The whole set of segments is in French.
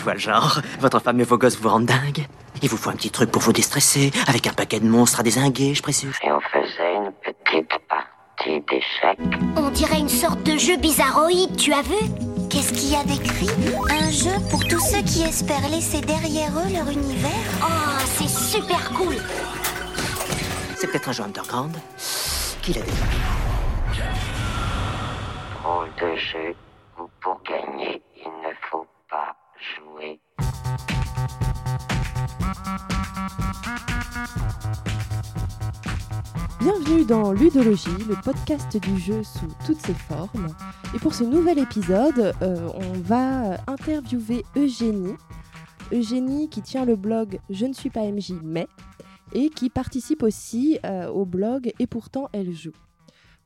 je vois le genre. Votre femme et vos gosses vous rendent dingue. Il vous faut un petit truc pour vous déstresser, avec un paquet de monstres à désinguer, je précise. Et on faisait une petite partie d'échecs. On dirait une sorte de jeu bizarroïde, tu as vu? Qu'est-ce qu'il y a d'écrit? Un jeu pour tous ceux qui espèrent laisser derrière eux leur univers Oh, c'est super cool C'est peut-être un jeu underground. Qui l'a dit Drôle de jeu Dans Ludologie, le podcast du jeu sous toutes ses formes. Et pour ce nouvel épisode, euh, on va interviewer Eugénie. Eugénie qui tient le blog Je ne suis pas MJ mais et qui participe aussi euh, au blog Et pourtant elle joue.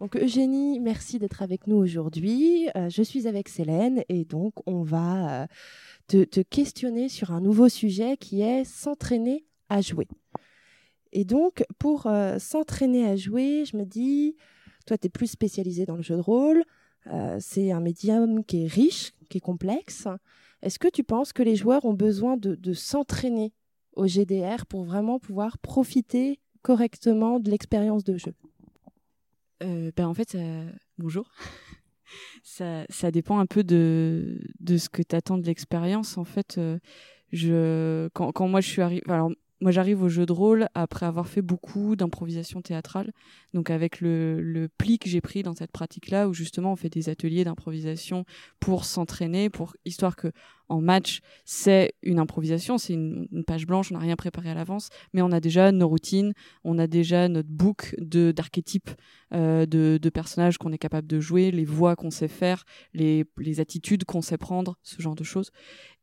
Donc Eugénie, merci d'être avec nous aujourd'hui. Euh, je suis avec Célène et donc on va te questionner sur un nouveau sujet qui est s'entraîner à jouer. Et donc, pour euh, s'entraîner à jouer, je me dis, toi, tu es plus spécialisé dans le jeu de rôle. Euh, c'est un médium qui est riche, qui est complexe. Est-ce que tu penses que les joueurs ont besoin de, s'entraîner au GDR pour vraiment pouvoir profiter correctement de l'expérience de jeu? Euh, ben En fait, bonjour. ça, dépend un peu de, ce que tu attends de l'expérience. En fait, quand, quand, moi je suis arrivé. Alors, moi, j'arrive au jeu de rôle après avoir fait beaucoup d'improvisation théâtrale. Donc, avec le, pli que j'ai pris dans cette pratique-là, où justement on fait des ateliers d'improvisation pour s'entraîner, pour histoire que en match, c'est une improvisation, c'est une, page blanche, on n'a rien préparé à l'avance, mais on a déjà nos routines, on a déjà notre book de d'archétypes euh, de, personnages qu'on est capable de jouer, les voix qu'on sait faire, les attitudes qu'on sait prendre, ce genre de choses.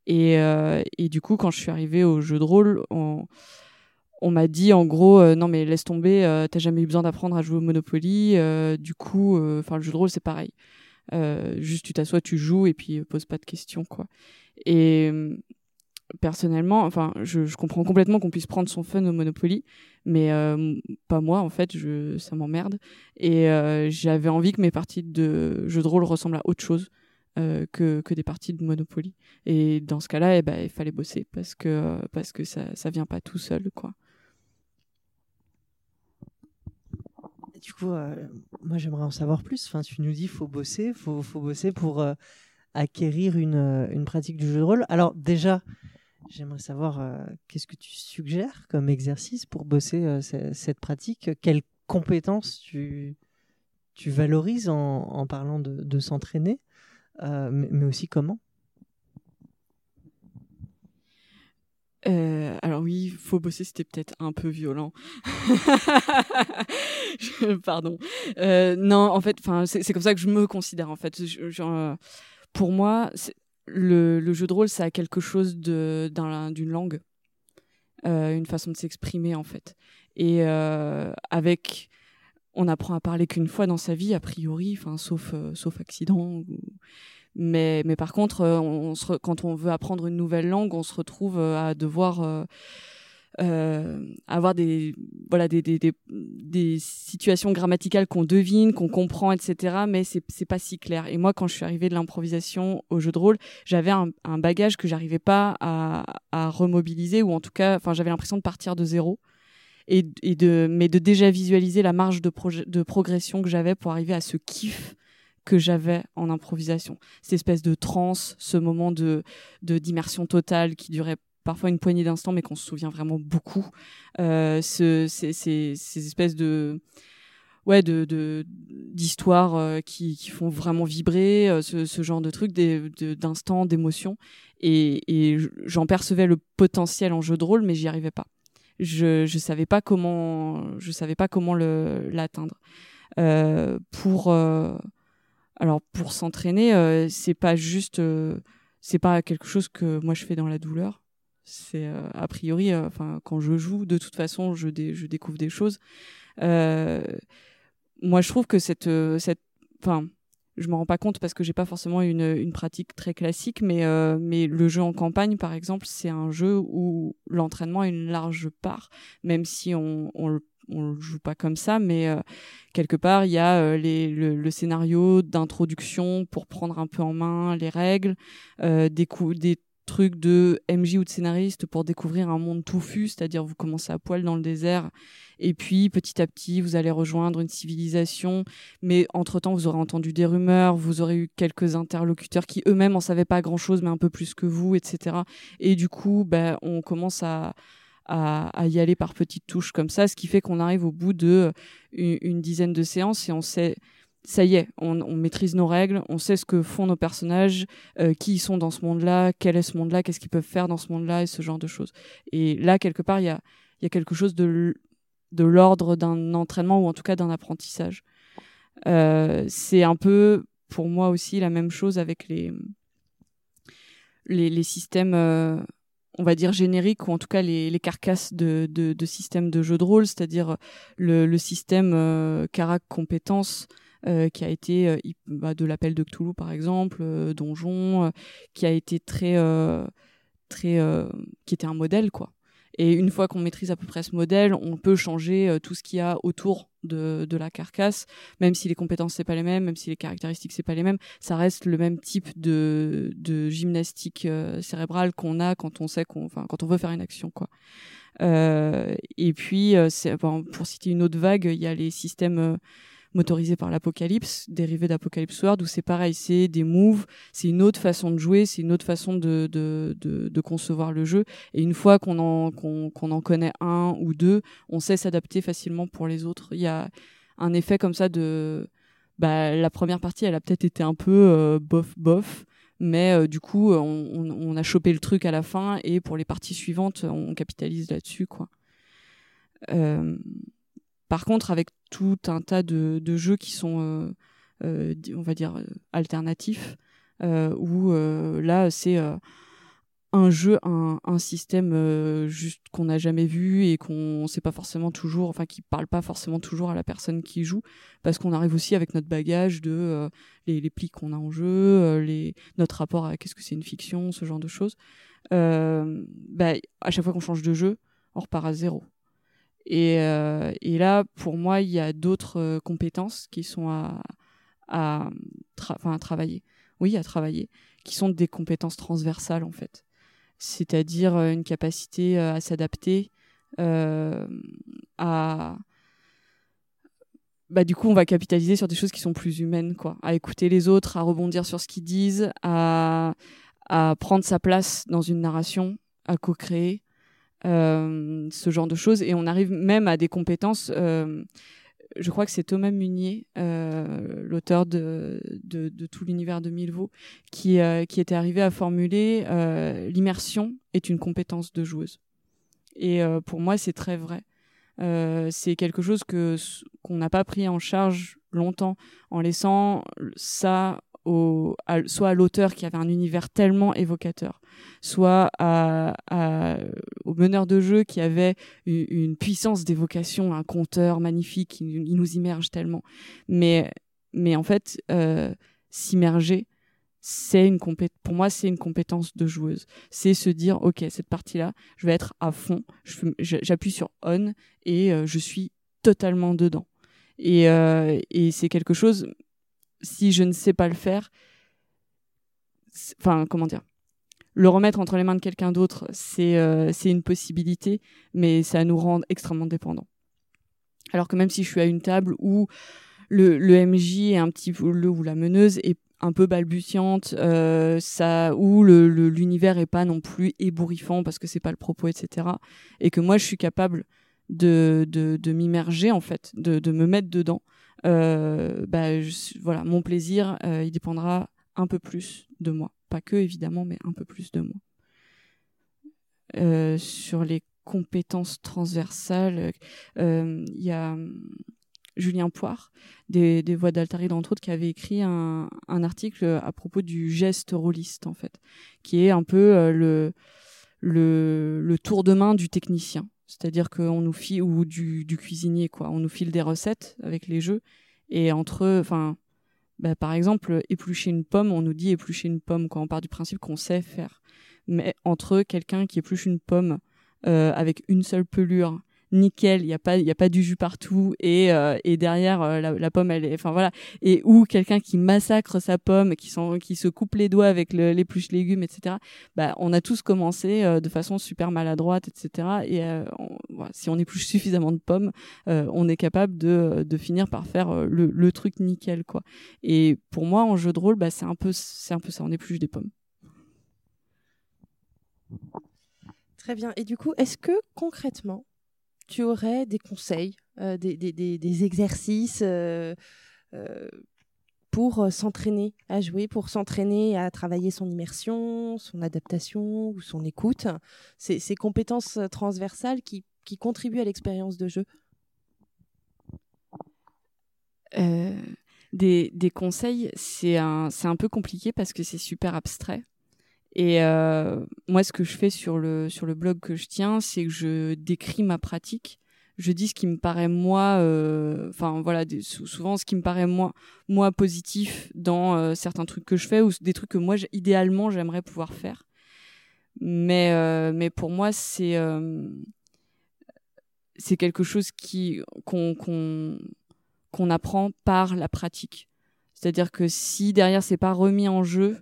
Et, euh, et, du coup, quand je suis arrivée au jeu de rôle, on, m'a dit en gros, euh, non mais laisse tomber, euh, t'as jamais eu besoin d'apprendre à jouer au Monopoly. Euh, du coup, enfin le jeu de rôle c'est pareil. juste tu t'assois, tu joues et puis pose pas de questions quoi. Et personnellement, enfin je, comprends complètement qu'on puisse prendre son fun au Monopoly, mais pas moi en fait, ça m'emmerde. Et j'avais envie que mes parties de jeu de rôle ressemblent à autre chose. Euh, que, que, des parties de Monopoly. Et dans ce cas-là, eh ben, il fallait bosser parce que, parce que ça, ça vient pas tout seul. Quoi. Du coup, euh, moi j'aimerais en savoir plus. Enfin, tu nous dis faut bosser, faut, faut bosser pour euh, acquérir une, une pratique du jeu de rôle. Alors déjà, j'aimerais savoir qu'est-ce que tu suggères comme exercice pour bosser cette pratique? Quelles compétences tu, tu valorises en, en parlant de, de s'entraîner? Euh, mais, aussi comment? Euh, alors oui, faut bosser, c'était peut-être un peu violent. Pardon. Euh, non, en fait, enfin, c'est comme ça que je me considère. En fait, pour moi, le, jeu de rôle, ça a quelque chose d'une langue, une façon de s'exprimer en fait. Et avec, on apprend à parler qu'une fois dans sa vie, a priori, enfin, sauf sauf accident. Ou, mais, mais par contre, euh, quand on veut apprendre une nouvelle langue, on se retrouve euh, à devoir euh, euh, avoir des voilà des, situations grammaticales qu'on devine, qu'on comprend, etc. Mais c'est c'est pas si clair. Et moi, quand je suis arrivée de l'improvisation au jeu de rôle, j'avais un, bagage que j'arrivais pas à, remobiliser ou en tout cas, j'avais l'impression de partir de zéro. Et, de mais de déjà visualiser la marge de, progression que j'avais pour arriver à ce kiff que j'avais en improvisation. Cette espèce de transe, ce moment de d'immersion totale qui durait parfois une poignée d'instants, mais qu'on se souvient vraiment beaucoup. Euh, ce, ces, ces, ces, espèces de ouais de d'histoires euh, qui, qui font vraiment vibrer euh, ce, ce, genre de trucs d'instants d'émotions et, et j'en percevais le potentiel en jeu de rôle mais j'y arrivais pas je je savais pas comment je savais pas comment le l'atteindre euh, pour euh, alors pour s'entraîner, euh, c'est pas juste, euh, c'est pas quelque chose que moi je fais dans la douleur. C'est a priori, enfin quand je joue, de toute façon, je, dé je découvre des choses. Moi, je trouve que cette, cette, enfin, je me rends pas compte parce que j'ai pas forcément une, une pratique très classique, mais mais le jeu en campagne, par exemple, c'est un jeu où l'entraînement a une large part, même si on, on le joue pas comme ça, mais euh, quelque part il y a euh, les, le, scénario d'introduction pour prendre un peu en main les règles, euh, des coups, des truc de MJ ou de scénariste pour découvrir un monde touffu, c'est-à-dire vous commencez à poil dans le désert et puis petit à petit vous allez rejoindre une civilisation, mais entre-temps vous aurez entendu des rumeurs, vous aurez eu quelques interlocuteurs qui eux-mêmes en savaient pas grand-chose mais un peu plus que vous, etc. Et du coup, ben, on commence à à, y aller par petites touches comme ça, ce qui fait qu'on arrive au bout de une, dizaine de séances et on sait ça y est, on, maîtrise nos règles, on sait ce que font nos personnages, euh, qui ils sont dans ce monde-là, quel est ce monde-là, qu'est-ce qu'ils peuvent faire dans ce monde-là et ce genre de choses. Et là, quelque part, il y a, quelque chose de, l'ordre d'un entraînement ou en tout cas d'un apprentissage. Euh, c'est un peu, pour moi aussi, la même chose avec les, systèmes. Euh, on va dire génériques ou en tout cas les, carcasses de, systèmes de jeu de rôle, c'est-à-dire le, système Carac compétences euh, qui a été euh, bah, de l'appel de Cthulhu par exemple, euh, Donjon, qui a été très très qui était un modèle quoi. Et une fois qu'on maîtrise à peu près ce modèle, on peut changer tout ce qu'il y a autour de, de, la carcasse, même si les compétences c'est pas les mêmes, même si les caractéristiques c'est pas les mêmes, ça reste le même type de, de gymnastique cérébrale qu'on a quand on sait qu'on, enfin quand on veut faire une action quoi. Et puis, c'est, pour citer une autre vague, il y a les systèmes motorisé par l'Apocalypse, dérivé d'Apocalypse World, où c'est pareil, c'est des moves, c'est une autre façon de jouer, c'est une autre façon de, de, de, concevoir le jeu. Et une fois qu'on en, qu'on, qu'on en connaît un ou deux, on sait s'adapter facilement pour les autres. Il y a un effet comme ça de... Bah, la première partie, elle a peut-être été un peu euh, bof bof, mais euh, du coup, on, on, a chopé le truc à la fin et pour les parties suivantes, on capitalise là-dessus, quoi. Euh, par contre, avec tout un tas de, jeux qui sont, euh, euh, on va dire, euh, alternatifs, où là, c'est un jeu, un, système juste qu'on n'a jamais vu et qu'on sait pas forcément toujours, enfin qui parle pas forcément toujours à la personne qui joue, parce qu'on arrive aussi avec notre bagage de les, plis qu'on a en jeu, notre rapport à qu'est-ce que c'est une fiction, ce genre de choses. bah, à chaque fois qu'on change de jeu, on repart à zéro. Et, euh, et là, pour moi, il y a d'autres euh, compétences qui sont à, travailler. Oui, à travailler, qui sont des compétences transversales en fait. C'est-à-dire euh, une capacité à s'adapter, à bah, du coup, on va capitaliser sur des choses qui sont plus humaines, quoi. À écouter les autres, à rebondir sur ce qu'ils disent, à, prendre sa place dans une narration, à co-créer, ce genre de choses. Et on arrive même à des compétences. Euh, je crois que c'est Thomas Munier, euh, l'auteur de, de, de, tout l'univers de Milvaux, qui, qui était arrivé à formuler l'immersion est une compétence de joueuse. Et pour moi, c'est très vrai. c'est quelque chose que qu'on n'a pas pris en charge longtemps en laissant ça soit à l'auteur qui avait un univers tellement évocateur, soit à, au meneur de jeu qui avait une, puissance d'évocation, un conteur magnifique, il, nous immerge tellement. Mais, mais en fait, euh, s'immerger, c'est une pour moi c'est une compétence de joueuse c'est se dire ok cette partie là je vais être à fond j'appuie sur on et euh, je suis totalement dedans et, euh, et c'est quelque chose si je ne sais pas le faire, enfin, comment dire, le remettre entre les mains de quelqu'un d'autre, c'est euh, c'est une possibilité, mais ça nous rend extrêmement dépendants. Alors que même si je suis à une table où le, le MJ est un petit peu le ou la meneuse est un peu balbutiante, euh, ça où le l'univers est pas non plus ébouriffant parce que c'est pas le propos, etc. Et que moi je suis capable de de, de m'immerger en fait, de de me mettre dedans euh, bah, voilà, mon plaisir, euh, il dépendra un peu plus de moi. Pas que, évidemment, mais un peu plus de moi. Euh, sur les compétences transversales, il y a hum, Julien Poire, des, Voix d'Altaride, entre autres, qui avait écrit un, article à propos du geste rôliste, en fait, qui est un peu le, le tour de main du technicien. C'est-à-dire qu'on nous file, ou du, du, cuisinier, quoi. On nous file des recettes avec les jeux. Et entre, enfin, bah, par exemple, éplucher une pomme, on nous dit éplucher une pomme, quand on part du principe qu'on sait faire. Mais entre quelqu'un qui épluche une pomme euh, avec une seule pelure, nickel, il y a pas il y a pas du jus partout et euh, et derrière euh, la, pomme elle est enfin voilà et ou quelqu'un qui massacre sa pomme, qui sont qui se coupe les doigts avec pluches légumes etc. Bah on a tous commencé de façon super maladroite etc. Et voilà, si on épluche suffisamment de pommes, on est capable de de finir par faire le, le truc nickel quoi. Et pour moi en jeu de rôle bah c'est un peu c'est un peu ça, on épluche des pommes. Très bien. Et du coup, est-ce que concrètement, tu aurais des conseils, euh, des, exercices euh, euh, pour s'entraîner à jouer, pour s'entraîner à travailler son immersion, son adaptation ou son écoute? Ces, ces compétences transversales qui, contribuent à l'expérience de jeu des, conseils, c'est un peu compliqué parce que c'est super abstrait. Et euh, moi, ce que je fais sur le sur le blog que je tiens, c'est que je décris ma pratique. Je dis ce qui me paraît moi, euh, enfin voilà, souvent ce qui me paraît moi moi positif dans euh, certains trucs que je fais ou des trucs que moi idéalement j'aimerais pouvoir faire. Mais mais pour moi c'est c'est quelque chose qui qu'on qu'on qu'on apprend par la pratique. C'est-à-dire que si derrière c'est pas remis en jeu,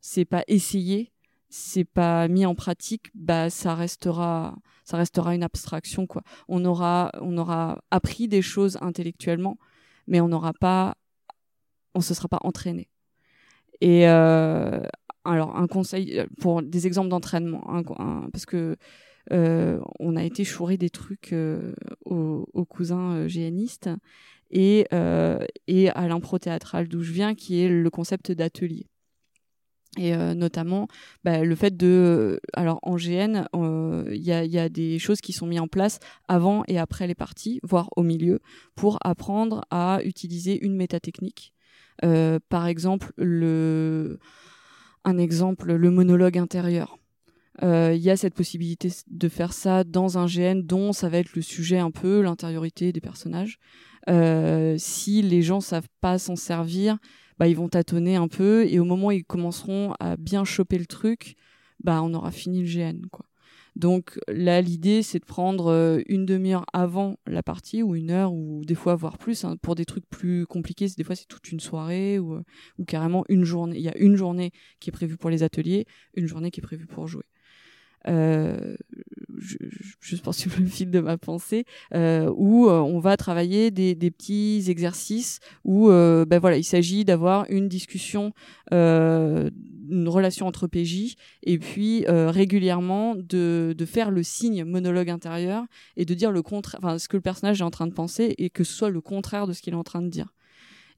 c'est pas essayé, c'est pas mis en pratique, bah ça restera ça restera une abstraction quoi. On aura on aura appris des choses intellectuellement, mais on n'aura pas on se sera pas entraîné. Et euh, alors un conseil euh, pour des exemples d'entraînement parce que euh, on a été chourer des trucs euh, aux, aux, cousins géanistes et, et à l'impro théâtral d'où je viens qui est le concept d'atelier et euh, notamment bah, le fait de euh, alors en GN il euh, y, a, y, a, des choses qui sont mises en place avant et après les parties voire au milieu pour apprendre à utiliser une métatechnique. Euh, par exemple le un exemple le monologue intérieur. Il euh, y a cette possibilité de faire ça dans un GN dont ça va être le sujet un peu l'intériorité des personnages. Si les gens savent pas s'en servir bah, ils vont tâtonner un peu et au moment où ils commenceront à bien choper le truc, bah, on aura fini le GN. Donc là, l'idée, c'est de prendre euh, une demi-heure avant la partie ou une heure ou des fois voire plus hein, pour des trucs plus compliqués. Des fois, c'est toute une soirée ou, euh, ou carrément une journée. Il y a une journée qui est prévue pour les ateliers, une journée qui est prévue pour jouer. Euh, je, je pense sur le fil de ma pensée, euh, où euh, on va travailler des, des petits exercices où euh, ben voilà, il s'agit d'avoir une discussion, euh, une relation entre PJ, et puis euh, régulièrement de, de faire le signe monologue intérieur et de dire le contraire, enfin ce que le personnage est en train de penser et que ce soit le contraire de ce qu'il est en train de dire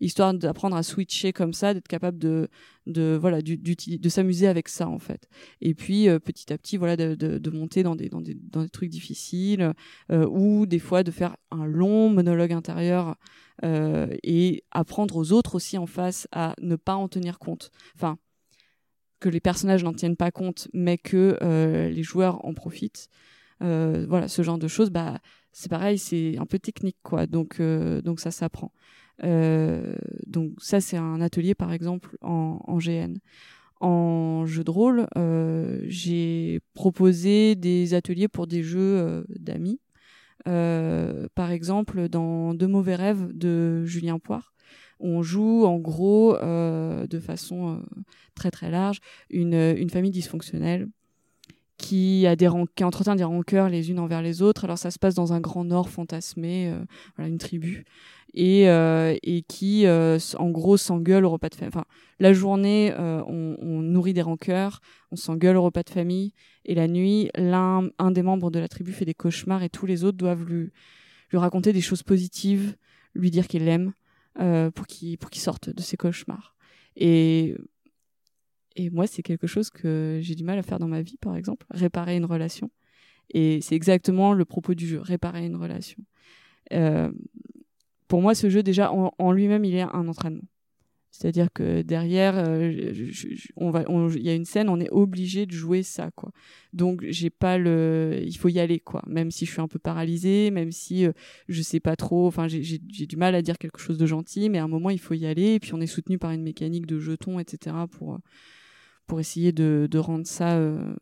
histoire d'apprendre à switcher comme ça, d'être capable de, de voilà, de s'amuser avec ça en fait. Et puis euh, petit à petit, voilà, de, monter dans des, dans des, dans des trucs difficiles euh, ou des fois de faire un long monologue intérieur euh, et apprendre aux autres aussi en face à ne pas en tenir compte. Enfin, que les personnages n'en tiennent pas compte, mais que les joueurs en profitent. Voilà, ce genre de choses, bah c'est pareil, c'est un peu technique quoi. Donc donc ça s'apprend. Euh, donc ça, c'est un atelier, par exemple, en, GN. En jeu de rôle, euh, j'ai proposé des ateliers pour des jeux euh, d'amis. Par exemple, dans De mauvais rêves de Julien Poire, on joue en gros, de façon très très large, une, une famille dysfonctionnelle qui a des qui entretient des rancœurs les unes envers les autres. Alors ça se passe dans un grand nord fantasmé, voilà une tribu et euh, et qui euh, en gros s'engueule au repas de famille. Enfin la journée euh, on, nourrit des rancœurs, on s'engueule au repas de famille et la nuit l'un un des membres de la tribu fait des cauchemars et tous les autres doivent lui raconter des choses positives, lui dire qu'il l'aime pour qu'il sorte de ses cauchemars. Et moi, c'est quelque chose que j'ai du mal à faire dans ma vie, par exemple, réparer une relation. Et c'est exactement le propos du jeu, réparer une relation. Pour moi, ce jeu, déjà, en, lui-même, il est un entraînement. C'est-à-dire que derrière, euh, il y a une scène, on est obligé de jouer ça, quoi. Donc j'ai pas le, il faut y aller, quoi. Même si je suis un peu paralysée, même si euh, je sais pas trop, enfin j'ai du mal à dire quelque chose de gentil, mais à un moment il faut y aller. Et puis on est soutenu par une mécanique de jetons, etc. pour pour essayer de, de rendre ça, euh,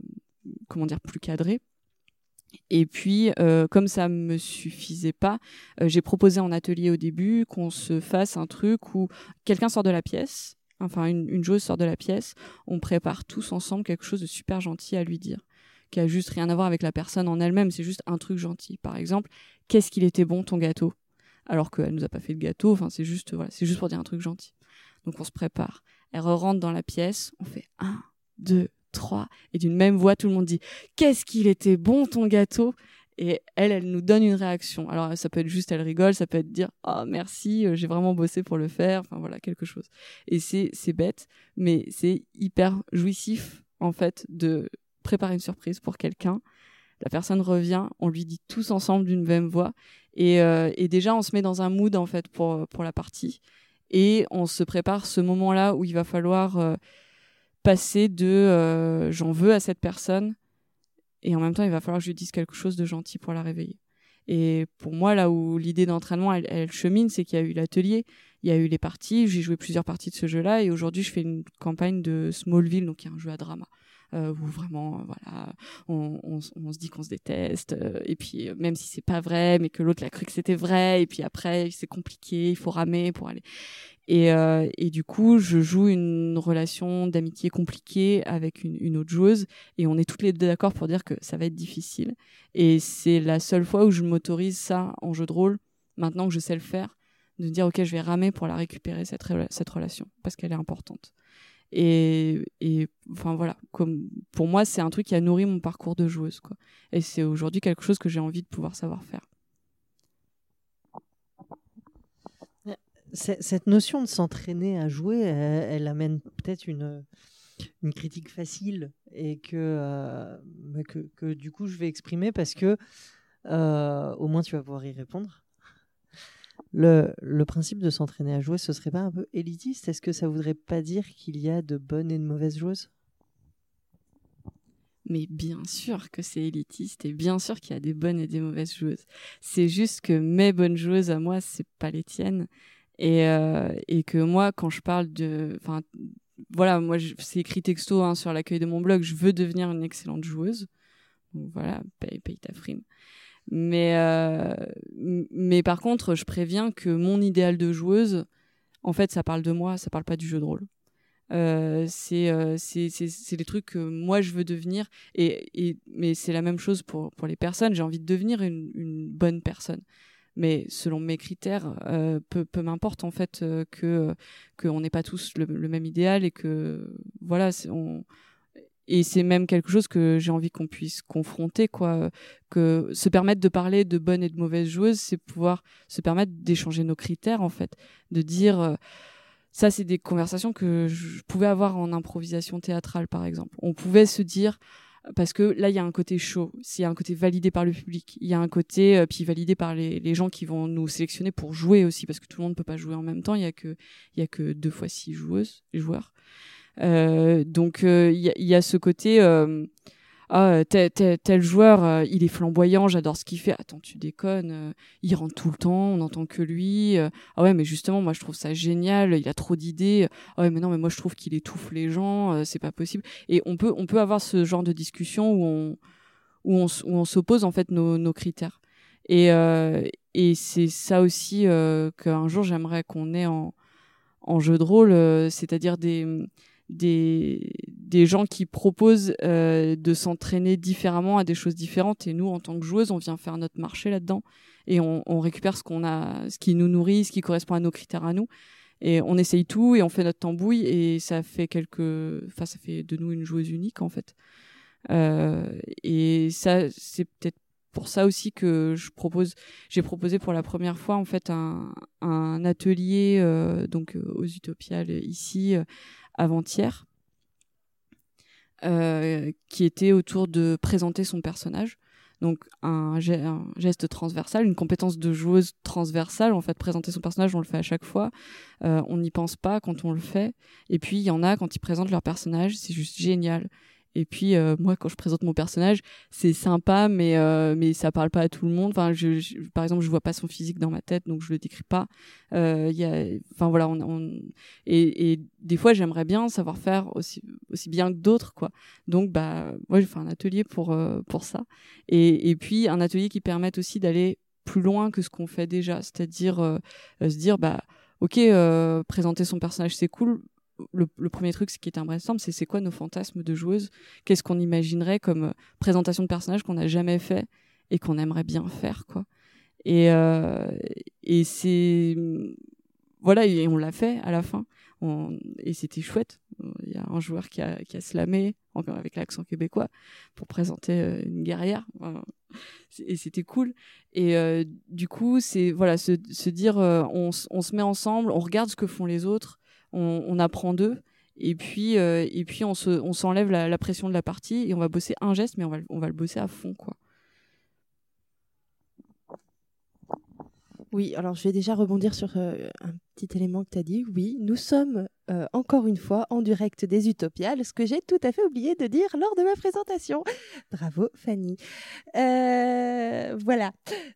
comment dire, plus cadré. Et puis, euh, comme ça me suffisait pas, euh, j'ai proposé en atelier au début qu'on se fasse un truc où quelqu'un sort de la pièce, enfin une, joueuse sort de la pièce, on prépare tous ensemble quelque chose de super gentil à lui dire, qui a juste rien à voir avec la personne en elle-même, c'est juste un truc gentil. Par exemple, qu'est-ce qu'il était bon ton gâteau? Alors qu'elle nous a pas fait de gâteau, enfin c'est juste voilà, c'est juste pour dire un truc gentil. Donc on se prépare. Elle rentre dans la pièce, on fait un, deux, et d'une même voix, tout le monde dit Qu'est-ce qu'il était bon ton gâteau et elle, elle nous donne une réaction. Alors ça peut être juste, elle rigole, ça peut être dire oh merci, euh, j'ai vraiment bossé pour le faire. Enfin voilà quelque chose. Et c'est c'est bête, mais c'est hyper jouissif en fait de préparer une surprise pour quelqu'un. La personne revient, on lui dit tous ensemble d'une même voix, et, euh, déjà on se met dans un mood en fait pour pour la partie, et on se prépare ce moment-là où il va falloir euh, passer de euh, j'en veux à cette personne et en même temps il va falloir que je lui dise quelque chose de gentil pour la réveiller. Et pour moi là où l'idée d'entraînement elle, chemine c'est qu'il y a eu l'atelier, il y a eu les parties, j'ai joué plusieurs parties de ce jeu-là et aujourd'hui je fais une campagne de Smallville donc un jeu à drama. Euh, où vraiment euh, voilà on, se dit qu'on se déteste euh, et puis même si c'est pas vrai mais que l'autre l'a cru que c'était vrai et puis après c'est compliqué il faut ramer pour aller et, du coup, je joue une relation d'amitié compliquée avec une, autre joueuse, et on est toutes les deux d'accord pour dire que ça va être difficile. Et c'est la seule fois où je m'autorise ça en jeu de rôle, maintenant que je sais le faire, de dire ok, je vais ramer pour la récupérer cette relation parce qu'elle est importante. Et, enfin voilà, pour moi, c'est un truc qui a nourri mon parcours de joueuse. Et c'est aujourd'hui quelque chose que j'ai envie de pouvoir savoir faire. cette notion de s'entraîner à jouer, elle, amène peut-être une, critique facile et que, euh, que, que, du coup je vais exprimer parce que euh, au moins tu vas pouvoir y répondre. Le, le principe de s'entraîner à jouer, ce serait pas un peu élitiste? Est-ce que ça voudrait pas dire qu'il y a de bonnes et de mauvaises joueuses? Mais bien sûr que c'est élitiste et bien sûr qu'il y a des bonnes et des mauvaises joueuses. C'est juste que mes bonnes joueuses à moi, c'est pas les tiennes et, euh, et que moi, quand je parle de, enfin, voilà, moi, c'est écrit texto hein, sur l'accueil de mon blog, je veux devenir une excellente joueuse. Donc voilà, paye, paye ta frime. Mais, euh, mais par contre, je préviens que mon idéal de joueuse, en fait, ça parle de moi, ça parle pas du jeu de rôle. Euh, c'est euh, les trucs que moi je veux devenir et, et mais c'est la même chose pour pour les personnes j'ai envie de devenir une, bonne personne mais selon mes critères, euh, peu, peu m'importe en fait euh, que qu'on n'ait pas tous le, le, même idéal et que voilà, on et c'est même quelque chose que j'ai envie qu'on puisse confronter quoi. Que se permettre de parler de bonnes et de mauvaises joueuses c'est pouvoir se permettre d'échanger nos critères en fait. De dire euh, ça c'est des conversations que je pouvais avoir en improvisation théâtrale par exemple. On pouvait se dire parce que là il y a un côté chaud, il y a un côté validé par le public, il y a un côté euh, puis validé par les, gens qui vont nous sélectionner pour jouer aussi parce que tout le monde ne peut pas jouer en même temps, il y a que a que deux fois six joueuses joueurs. Euh, donc euh, il y, y, a ce côté euh, ah tel, tel, tel joueur euh, il est flamboyant j'adore ce qu'il fait. Attends tu déconnes euh, il rentre tout le temps on n'entend que lui euh, ah ouais mais justement moi je trouve ça génial il a trop d'idées. Ah ouais mais non mais moi je trouve qu'il étouffe les gens c'est pas possible. Et on peut on peut avoir ce genre de discussion où on où on, où on s'oppose en fait nos, nos critères. Et et c'est ça aussi qu'un jour j'aimerais qu'on ait en en jeu de rôle c'est-à-dire des des, des gens qui proposent euh, de s'entraîner différemment à des choses différentes. Et nous, en tant que joueuses, on vient faire notre marché là-dedans et on, on récupère ce qu'on a, ce qui nous nourrit, ce qui correspond à nos critères à nous. Et on essaye tout et on fait notre tambouille et ça fait quelque, enfin, ça fait de nous une joueuse unique en fait. Euh, et ça, c'est peut-être pour ça aussi que je propose, j'ai proposé pour la première fois en fait un, un atelier euh, donc aux Utopiales ici avant-hier, euh, qui était autour de présenter son personnage. Donc un, geste transversal, une compétence de joueuse transversale. En fait, présenter son personnage, on le fait à chaque fois. Euh, on n'y pense pas quand on le fait. Et puis il y en a quand ils présentent leur personnage, c'est juste génial. Et puis euh, moi, quand je présente mon personnage, c'est sympa, mais euh, mais ça parle pas à tout le monde. Enfin, je, je- par exemple, je vois pas son physique dans ma tête, donc je le décris pas. Euh, Il enfin voilà, on, on- et, et des fois, j'aimerais bien savoir faire aussi aussi bien que d'autres, quoi. Donc bah, moi, j'ai fait un atelier pour euh, pour ça. Et et puis un atelier qui permette aussi d'aller plus loin que ce qu'on fait déjà, c'est-à-dire euh, se dire bah ok, présenter son personnage c'est cool. Le, premier truc, qui est un brainstorm, c'est c'est quoi nos fantasmes de joueuse Qu'est-ce qu'on imaginerait comme euh, présentation de personnage qu'on n'a jamais fait et qu'on aimerait bien faire, quoi? Et, euh, et c'est voilà, et on l'a fait à la fin. Et c'était chouette. Il y a un joueur qui a, qui a slamé, encore avec l'accent québécois, pour présenter euh, une guerrière. Et c'était cool. Et du coup, c'est voilà, se, dire, on, on se met ensemble, on regarde ce que font les autres, on, apprend d'eux, et puis euh, et puis on se, on s'enlève la, la pression de la partie et on va bosser un geste, mais on va, on va le bosser à fond, quoi. Oui, alors je vais déjà rebondir sur euh, un petit élément que tu as dit. Oui, nous sommes euh, encore une fois en direct des Utopiales, ce que j'ai tout à fait oublié de dire lors de ma présentation. Bravo Fanny. Voilà,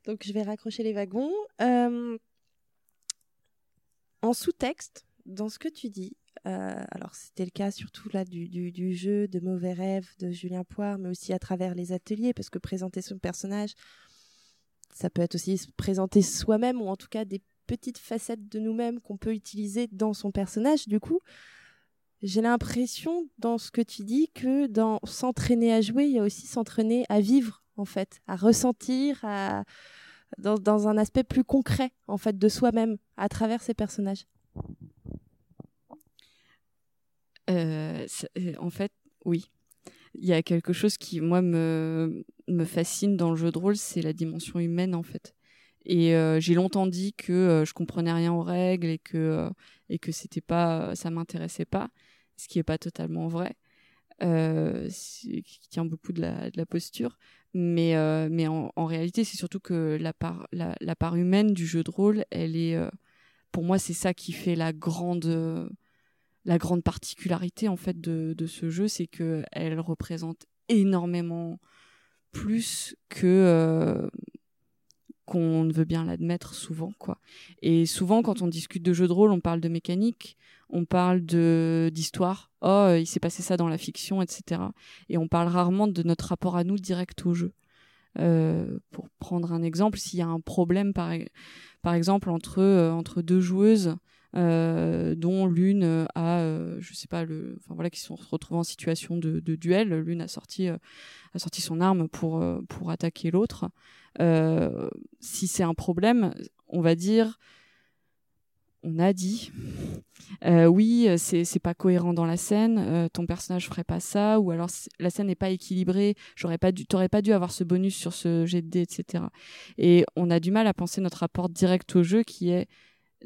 donc je vais raccrocher les wagons. En sous-texte, dans ce que tu dis, euh, alors c'était le cas surtout là du, jeu de mauvais rêves de Julien Poire, mais aussi à travers les ateliers, parce que présenter son personnage, ça peut être aussi se présenter soi-même ou en tout cas des petites facettes de nous-mêmes qu'on peut utiliser dans son personnage. Du coup, j'ai l'impression dans ce que tu dis que dans s'entraîner à jouer, il y a aussi s'entraîner à vivre en fait, à ressentir, dans, dans un aspect plus concret en fait de soi-même à travers ces personnages. Euh, euh, en fait, oui. Il y a quelque chose qui, moi, me, me fascine dans le jeu de rôle, c'est la dimension humaine, en fait. Et euh, j'ai longtemps dit que je comprenais rien aux règles et que, et que c'était pas, ça m'intéressait pas, ce qui est pas totalement vrai. Qui tient beaucoup de la, posture. Mais, mais en, réalité, c'est surtout que la part, la, la part humaine du jeu de rôle, elle est, pour moi, c'est ça qui fait la grande, la grande particularité en fait de, ce jeu, c'est que elle représente énormément plus que euh, qu'on ne veut bien l'admettre souvent quoi. Et souvent quand on discute de jeux de rôle, on parle de mécanique, on parle d'histoire. Oh, euh, il s'est passé ça dans la fiction, etc. Et on parle rarement de notre rapport à nous direct au jeu. Euh, pour prendre un exemple, s'il y a un problème par, par exemple entre euh, entre deux joueuses euh, dont l'une a, euh, je sais pas, le, enfin voilà, qui se sont retrouvées en situation de, duel. L'une a sorti, euh, a sorti son arme pour pour attaquer l'autre. Si c'est un problème, on va dire, on a dit, euh, oui, c'est c'est pas cohérent dans la scène. euh, ton personnage ferait pas ça, ou alors la scène n'est pas équilibrée. J'aurais pas dû, t'aurais pas dû avoir ce bonus sur ce jet de etc. Et on a du mal à penser notre rapport direct au jeu qui est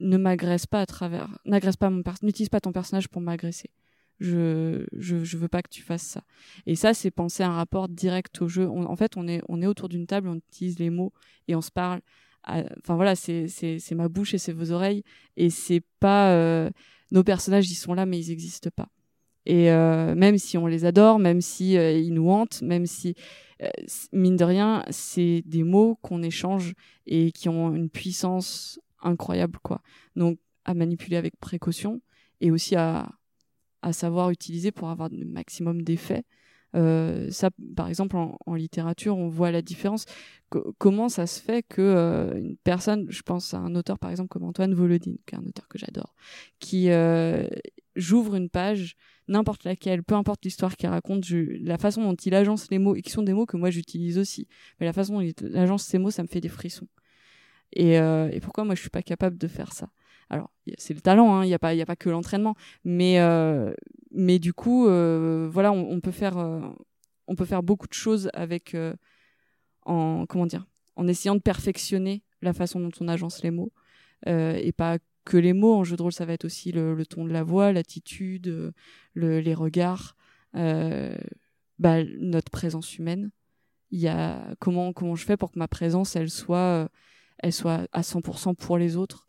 ne m'agresse pas à travers, n'agresse pas mon n'utilise pas ton personnage pour m'agresser. Je, je, veux pas que tu fasses ça. Et ça, c'est penser un rapport direct au jeu. En fait, on est, on est autour d'une table, on utilise les mots et on se parle. Enfin voilà, c'est, ma bouche et c'est vos oreilles. Et c'est pas euh, nos personnages, ils sont là, mais ils n'existent pas. Et euh, même si on les adore, même si euh, ils nous hantent, même si mine de rien, c'est des mots qu'on échange et qui ont une puissance incroyable quoi. Donc à manipuler avec précaution et aussi à à savoir utiliser pour avoir le maximum d'effets. Euh, ça, par exemple, en, littérature, on voit la différence. Co- comment ça se fait que euh, une personne, je pense à un auteur par exemple comme Antoine Volodine, qui est un auteur que j'adore, qui euh, j'ouvre une page, n'importe laquelle, peu importe l'histoire qu'il raconte, je- la façon dont il agence les mots, et qui sont des mots que moi j'utilise aussi, mais la façon dont il agence ces mots, ça me fait des frissons. Et, euh, et pourquoi moi je suis pas capable de faire ça? Alors c'est le talent, hein, il n'y a pas, que l'entraînement, mais euh, du coup, euh, voilà, on, on peut faire, euh, on peut faire beaucoup de choses avec, en comment en essayant de perfectionner la façon dont on agence les mots et pas que les mots en jeu de rôle, ça va être aussi le, ton de la voix, l'attitude, le, les regards, bah, notre présence humaine. Y a comment je fais pour que ma présence soit elle soit à 100% pour les autres?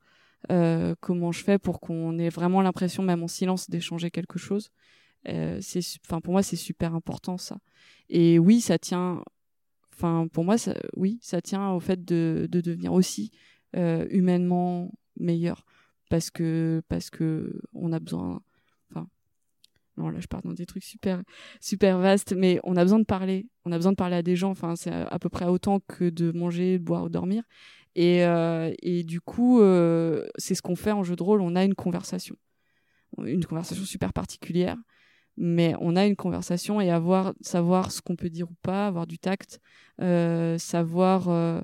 Euh, comment je fais pour qu'on ait vraiment l'impression, même en silence, d'échanger quelque chose. Euh, c'est, enfin pour moi c'est super important ça. Et oui, ça tient. Enfin pour moi, oui, ça tient au fait de, de devenir aussi euh, humainement meilleur parce que parce que on a besoin. Enfin non là je pars dans des trucs super super vastes, mais on a besoin de parler. On a besoin de parler à des gens. Enfin c'est à, peu près autant que de manger, boire ou dormir. Et, euh, et du coup, euh, c'est ce qu'on fait en jeu de rôle. On a une conversation, une conversation super particulière, mais on a une conversation et avoir savoir ce qu'on peut dire ou pas, avoir du tact, euh, savoir euh,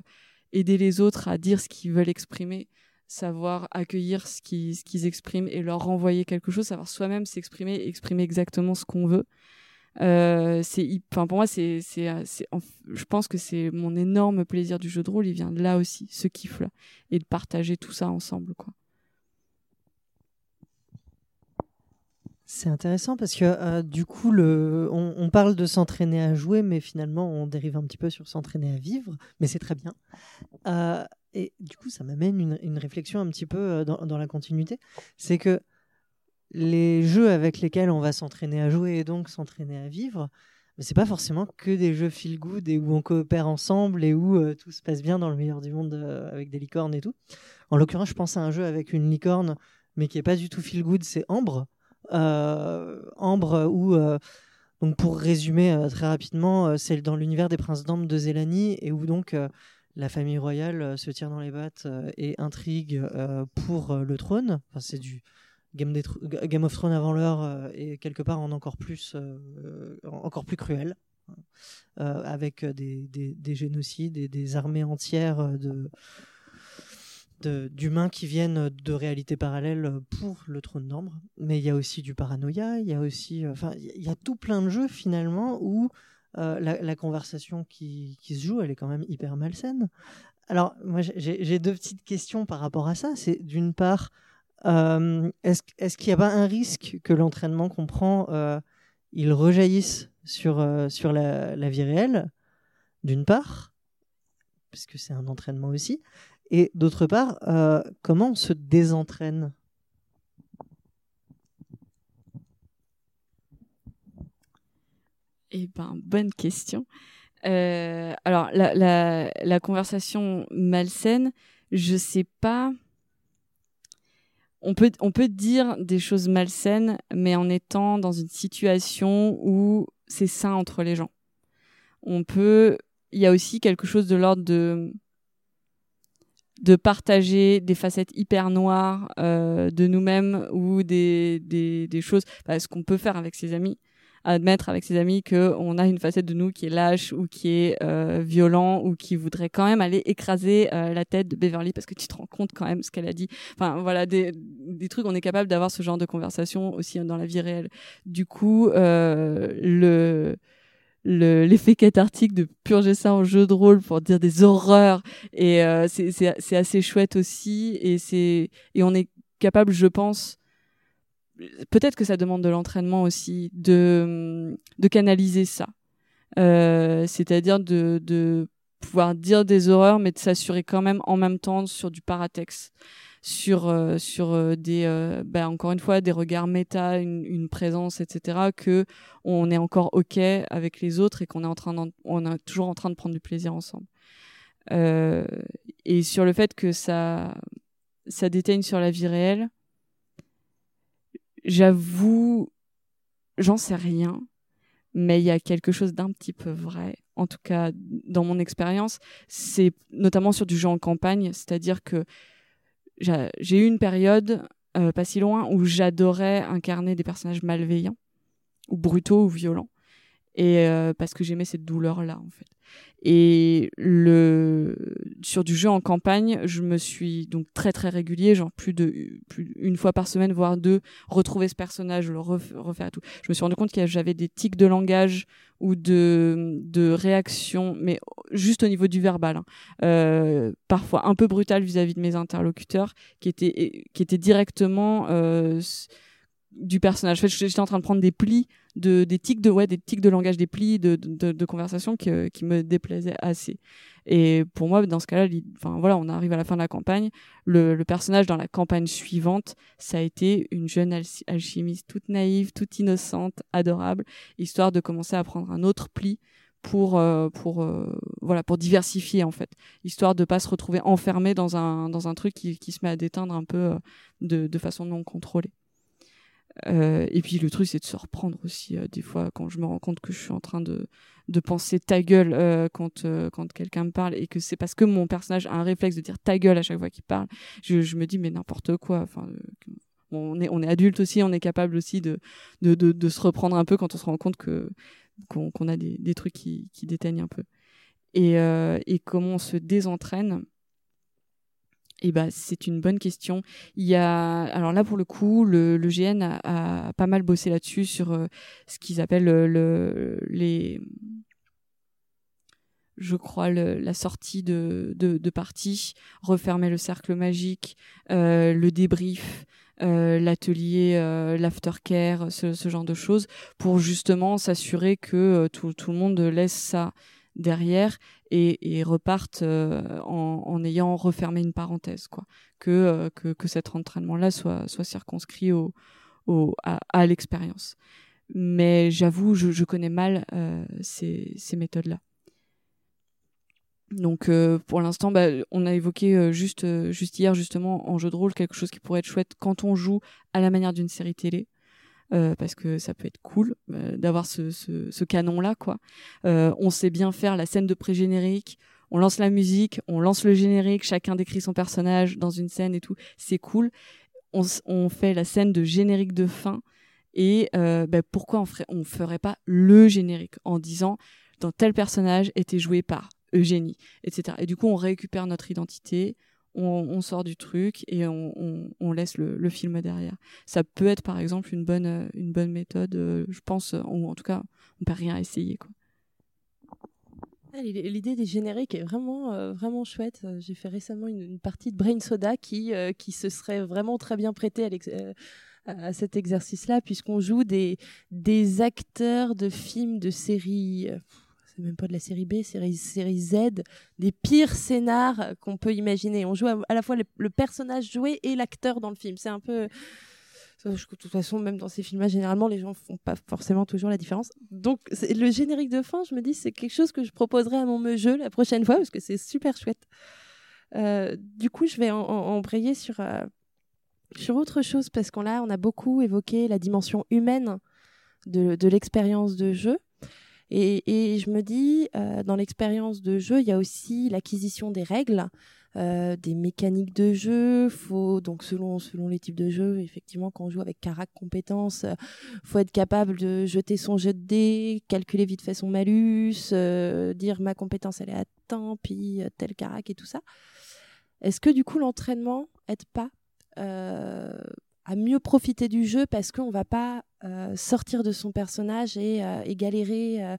aider les autres à dire ce qu'ils veulent exprimer, savoir accueillir ce qu'ils ce qu'ils expriment et leur renvoyer quelque chose, savoir soi-même s'exprimer, exprimer exactement ce qu'on veut. Euh, c'est enfin pour moi c'est c'est c'est je pense que c'est mon énorme plaisir du jeu de rôle il vient de là aussi ce kiff là et de partager tout ça ensemble quoi C'est intéressant parce que euh, du coup, le, on, parle de s'entraîner à jouer, mais finalement, on dérive un petit peu sur s'entraîner à vivre, mais c'est très bien. Euh, et du coup, ça m'amène une, une réflexion un petit peu euh, dans, dans la continuité. C'est que les jeux avec lesquels on va s'entraîner à jouer et donc s'entraîner à vivre, mais c'est pas forcément que des jeux feel good et où on coopère ensemble et où euh, tout se passe bien dans le meilleur du monde euh, avec des licornes et tout. En l'occurrence, je pense à un jeu avec une licorne, mais qui est pas du tout feel good, c'est Ambre. Euh, Ambre où donc pour résumer très rapidement, c'est dans l'univers des princes d'Ambre de Zélanie et où donc la famille royale se tire dans les battes euh, et intrigue pour le trône. Enfin, c'est du Game, of Thrones avant l'heure euh, et quelque part en encore plus, euh, encore plus cruel. euh, avec des, des, des génocides et des armées entières de d'humains qui viennent de réalités parallèles pour le trône d'ambre. Mais il y a aussi du paranoïa, il y a aussi, enfin, il y a tout plein de jeux finalement où la, la conversation qui, qui se joue, elle est quand même hyper malsaine. Alors, moi, j'ai deux petites questions par rapport à ça. C'est d'une part, euh, est-ce qu'il n'y a pas un risque que l'entraînement qu'on prend, euh, il rejaillisse sur, euh, sur la, vie réelle, d'une part, puisque c'est un entraînement aussi, et d'autre part, comment on se désentraîne? Eh ben, bonne question. Alors, la, la, la conversation malsaine, je sais pas. On peut, on peut dire des choses malsaines, mais en étant dans une situation où c'est sain entre les gens. On peut. Il y a aussi quelque chose de l'ordre de de partager des facettes hyper noires euh, de nous-mêmes ou des, des, des choses, bah, ce qu'on peut faire avec ses amis admettre avec ses amis que on a une facette de nous qui est lâche ou qui est euh, violent ou qui voudrait quand même aller écraser euh, la tête de Beverly parce que tu te rends compte quand même ce qu'elle a dit. Enfin voilà des, des trucs on est capable d'avoir ce genre de conversation aussi dans la vie réelle. Du coup euh, le le l'effet cathartique de purger ça en jeu de rôle pour dire des horreurs et euh, c'est assez chouette aussi et c'est et on est capable je pense peut-être que ça demande de l'entraînement aussi de de canaliser ça. Euh, c'est-à-dire de de pouvoir dire des horreurs mais de s'assurer quand même en même temps sur du paratex sur euh, sur euh, des bah, encore une fois des regards méta une, une présence etc que on est encore ok avec les autres et qu'on est en train on est toujours en train de prendre du plaisir ensemble. Et sur le fait que ça ça déteigne sur la vie réelle j'avoue j'en sais rien mais il y a quelque chose d'un petit peu vrai. En tout cas dans mon expérience c'est notamment sur du jeu en campagne c'est-à-dire que j'a- j'ai eu une période euh, pas si loin où j'adorais incarner des personnages malveillants ou brutaux ou violents et euh, parce que j'aimais cette douleur là en fait et le sur du jeu en campagne je me suis donc très très régulier genre plus de plus une fois par semaine voire deux retrouver ce personnage le ref- refaire et tout je me suis rendu compte que j'avais des tics de langage ou de de réaction mais juste au niveau du verbal hein. Euh, parfois un peu brutal vis-à-vis de mes interlocuteurs qui étaient qui étaient directement euh, du personnage. En fait, j'étais en train de prendre des plis de des tics de ouais des tics de langage des plis de de, de conversation qui, qui me déplaisaient assez. Et pour moi dans ce cas-là enfin voilà on arrive à la fin de la campagne. Le, le personnage dans la campagne suivante ça a été une jeune alchimiste toute naïve toute innocente adorable histoire de commencer à prendre un autre pli pour euh, pour euh, voilà pour diversifier en fait. Histoire de pas se retrouver enfermé dans un dans un truc qui, qui se met à déteindre un peu euh, de, de façon non contrôlée euh, et puis le truc, c'est de se reprendre aussi euh, des fois quand je me rends compte que je suis en train de, de penser ta gueule euh, quand, quand quelqu'un me parle et que c'est parce que mon personnage a un réflexe de dire ta gueule à chaque fois qu'il parle. Je, je, me dis mais n'importe quoi. Enfin, on est on est adulte aussi, on est capable aussi de de, de, se reprendre un peu quand on se rend compte que qu'on a des, des trucs qui, qui déteignent un peu. Et, et comment on se désentraîne eh ben, c'est une bonne question. Il y a, alors là pour le coup, le, GN a, pas mal bossé là-dessus sur euh, ce qu'ils appellent le, le, les, je crois la sortie de, de, refermer le cercle magique, euh, le débrief. Euh, l'atelier, euh, l'aftercare, ce, genre de choses, pour justement s'assurer que euh, tout, tout le monde laisse ça derrière et, repartent euh, en, ayant refermé une parenthèse quoi. Que euh, que, que cet entraînement là soit soit circonscrit au, au à, l'expérience. Mais j'avoue je, connais mal euh, ces, ces méthodes là donc pour l'instant, bah, on a évoqué juste, juste hier justement en jeu de rôle quelque chose qui pourrait être chouette quand on joue à la manière d'une série télé. Euh, parce que ça peut être cool euh, d'avoir ce, ce, ce canon-là, quoi. Euh, on sait bien faire la scène de pré-générique, on lance la musique, on lance le générique, chacun décrit son personnage dans une scène et tout, c'est cool. On, on, fait la scène de générique de fin et bah, pourquoi on ferait, on ferait pas le générique en disant dans tel personnage était joué par Eugénie, etc. Et du coup, on récupère notre identité, on, sort du truc et on, laisse le, film derrière. Ça peut être par exemple une bonne, une bonne méthode, euh, je pense, ou en tout cas, on perd rien à essayer. Quoi. Ah, l'idée des génériques est vraiment, euh, vraiment chouette. J'ai fait récemment une, partie de Brain Soda qui, euh, qui se serait vraiment très bien prêtée à, à cet exercice-là, puisqu'on joue des, des acteurs de films, de séries même pas de la série B, série, Z, des pires scénars qu'on peut imaginer. On joue à, la fois le, personnage joué et l'acteur dans le film. C'est un peu. De toute façon, même dans ces films-là, généralement, les gens font pas forcément toujours la différence. Donc, le générique de fin, je me dis, c'est quelque chose que je proposerai à mon jeu la prochaine fois parce que c'est super chouette. Euh, du coup, je vais en, en, embrayer sur, euh, sur autre chose parce qu'on on a beaucoup évoqué la dimension humaine de, de l'expérience de jeu. Et, je me dis, euh, dans l'expérience de jeu, il y a aussi l'acquisition des règles, euh, des mécaniques de jeu. Faut donc selon selon les types de jeux, effectivement, quand on joue avec carac compétences, euh, faut être capable de jeter son jet de dés, calculer vite fait son malus, dire ma compétence elle est à temps, puis tel carac et tout ça. Est-ce que du coup l'entraînement aide pas à mieux profiter du jeu parce qu'on va pas euh, sortir de son personnage et, euh, galérer euh,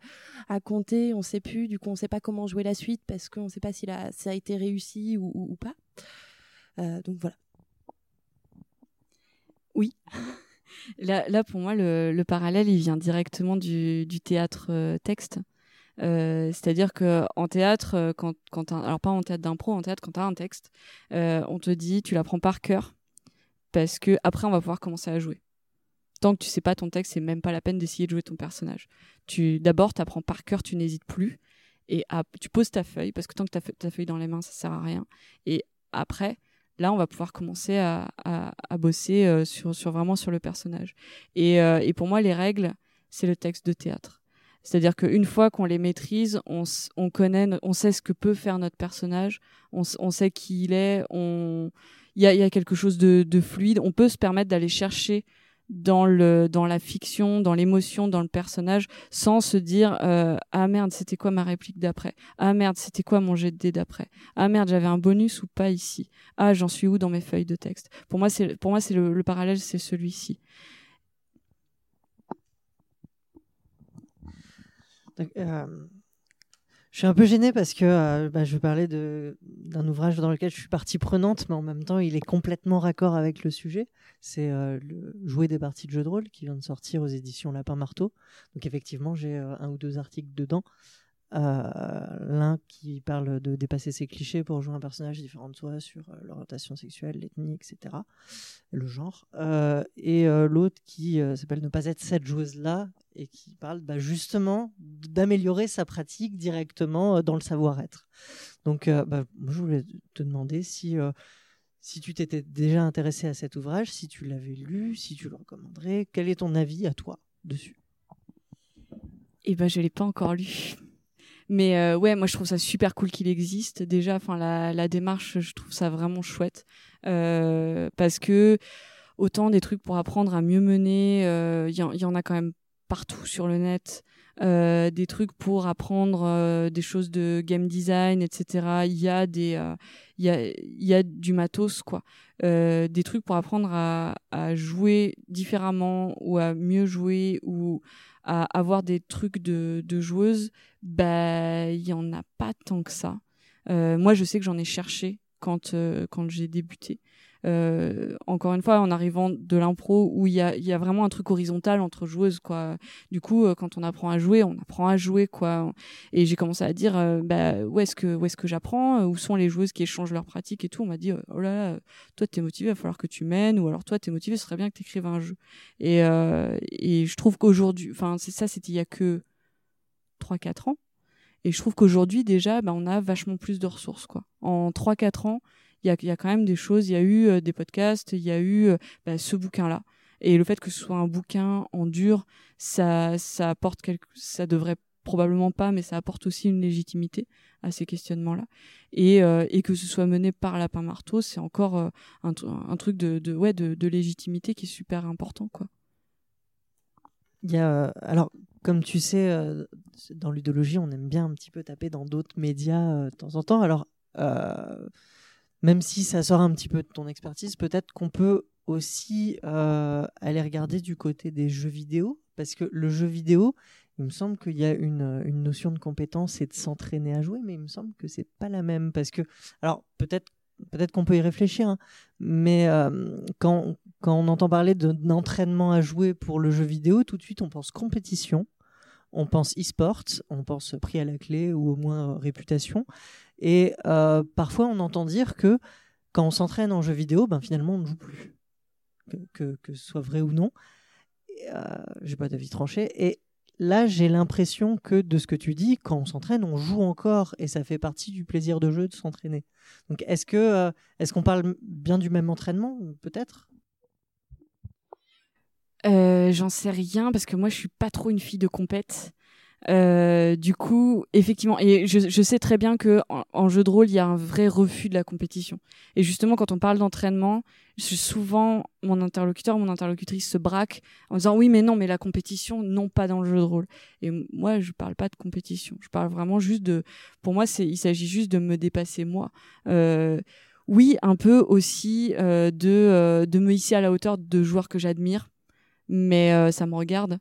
à compter, on sait plus, du coup on sait pas comment jouer la suite parce qu'on sait pas si ça a été réussi ou, pas. Donc voilà. Oui. Là, pour moi, le, le, parallèle, il vient directement du, théâtre texte. C'est-à-dire que en théâtre, quand, quand alors pas en théâtre d'impro, en théâtre, quand tu as un texte, on te dit, tu l'apprends par cœur parce que après on va pouvoir commencer à jouer. Tant que tu sais pas ton texte, c'est même pas la peine d'essayer de jouer ton personnage. Tu d'abord t'apprends par cœur, tu n'hésites plus et tu poses ta feuille parce que tant que tu ta feuille dans les mains, ça sert à rien. Et après, là, on va pouvoir commencer à, bosser euh, sur, vraiment sur le personnage. Et, euh, et pour moi, les règles, c'est le texte de théâtre. C'est-à-dire qu'une fois qu'on les maîtrise, on, on connaît, on sait ce que peut faire notre personnage, on, on sait qui il est, on il y a, quelque chose de, de, fluide. On peut se permettre d'aller chercher dans la fiction, dans l'émotion, dans le personnage, sans se dire euh, ah merde c'était quoi ma réplique d'après, ah merde c'était quoi mon jet de dé d'après, ah merde j'avais un bonus ou pas ici, ah j'en suis où dans mes feuilles de texte? Pour moi c'est le, le parallèle c'est celui-ci. Je suis un peu gêné parce que euh, bah, je de- d'un ouvrage dans lequel je suis partie prenante, mais en même temps, il est complètement raccord avec le sujet. C'est euh, Jouer des parties de jeux de rôle qui vient de sortir aux éditions Lapin Marteau. Donc effectivement, j'ai euh, un ou deux articles dedans. Euh, L'un qui parle de dépasser ses clichés pour jouer un personnage différent de soi sur euh, l'orientation sexuelle, l'ethnie, etc. Le genre. Euh, et l'autre qui s'appelle Ne pas être cette joueuse-là et qui parle bah, justement d'améliorer sa pratique directement dans le savoir-être. Donc, bah, je voulais te demander si, si tu t'étais déjà intéressé à cet ouvrage, si tu l'avais lu, si tu le recommanderais, quel est ton avis à toi dessus? Et ben, je l'ai pas encore lu. Mais euh, ouais, moi je trouve ça super cool qu'il existe. Déjà, enfin la, démarche, je trouve ça vraiment chouette Euh, parce que autant des trucs pour apprendre à mieux mener, euh, il y en a quand même partout sur le net. Euh, des trucs pour apprendre euh, des choses de game design, etc. Il y a des, euh, il y a, il y a du matos quoi. Euh, des trucs pour apprendre à, à jouer différemment ou à mieux jouer ou à avoir des trucs de, de joueuse, bah il y en a pas tant que ça. Euh, moi, je sais que j'en ai cherché quand euh, quand j'ai débuté. Euh, encore une fois, en arrivant de l'impro où il y a, vraiment un truc horizontal entre joueuses quoi. Du coup, euh, quand on apprend à jouer, on apprend à jouer quoi. Et j'ai commencé à dire euh, bah où est-ce que j'apprends Où sont les joueuses qui échangent leurs pratiques et tout On m'a dit oh là là, toi t'es motivé, il va falloir que tu mènes ou alors toi t'es motivé, ce serait bien que tu écrives un jeu. Et, et je trouve qu'aujourd'hui, enfin, c'est ça, c'était il y a que 3-4 ans. Et je trouve qu'aujourd'hui, déjà, bah, on a vachement plus de ressources, quoi. En 3-4 ans, il y a, quand même des choses. Il y a eu euh, des podcasts, il y a eu euh, bah, ce bouquin-là. Et le fait que ce soit un bouquin en dur, ça, ça apporte quelque, ça devrait probablement pas, mais ça apporte aussi une légitimité à ces questionnements-là. Et, euh, et que ce soit mené par Lapin Marteau, c'est encore un, tr- un truc de, ouais, de, légitimité qui est super important, quoi. Il y a, alors, comme tu sais, dans l'udologie, on aime bien un petit peu taper dans d'autres médias de temps en temps. Alors, même si ça sort un petit peu de ton expertise, peut-être qu'on peut aussi euh, aller regarder du côté des jeux vidéo, parce que le jeu vidéo, il me semble qu'il y a une, notion de compétence et de s'entraîner à jouer, mais il me semble que c'est pas la même, parce que, alors peut-être peut-être qu'on peut y réfléchir, hein, mais euh, quand, on entend parler de- d'entraînement à jouer pour le jeu vidéo, tout de suite on pense compétition, on pense e-sport, on pense prix à la clé ou au moins euh, réputation. Et euh, parfois on entend dire que quand on s'entraîne en jeu vidéo, ben finalement on ne joue plus. Que, que, ce soit vrai ou non. Euh, j'ai pas d'avis tranché. Et là j'ai l'impression que de ce que tu dis, quand on s'entraîne, on joue encore et ça fait partie du plaisir de jeu de s'entraîner. Donc est-ce que euh, est-ce qu'on parle bien du même entraînement peut-être? Euh, J'en sais rien parce que moi je suis pas trop une fille de compète. Euh, du coup, effectivement, et je, je sais très bien que en, jeu de rôle, il y a un vrai refus de la compétition. Et justement, quand on parle d'entraînement, souvent mon interlocuteur, mon interlocutrice se braque en disant oui, mais non, mais la compétition, non pas dans le jeu de rôle. Et moi, je parle pas de compétition. Je parle vraiment juste de. Pour moi, c'est, il s'agit juste de me dépasser moi. Euh, oui, un peu aussi euh, de euh, de me hisser à la hauteur de joueurs que j'admire mais euh, ça me regarde.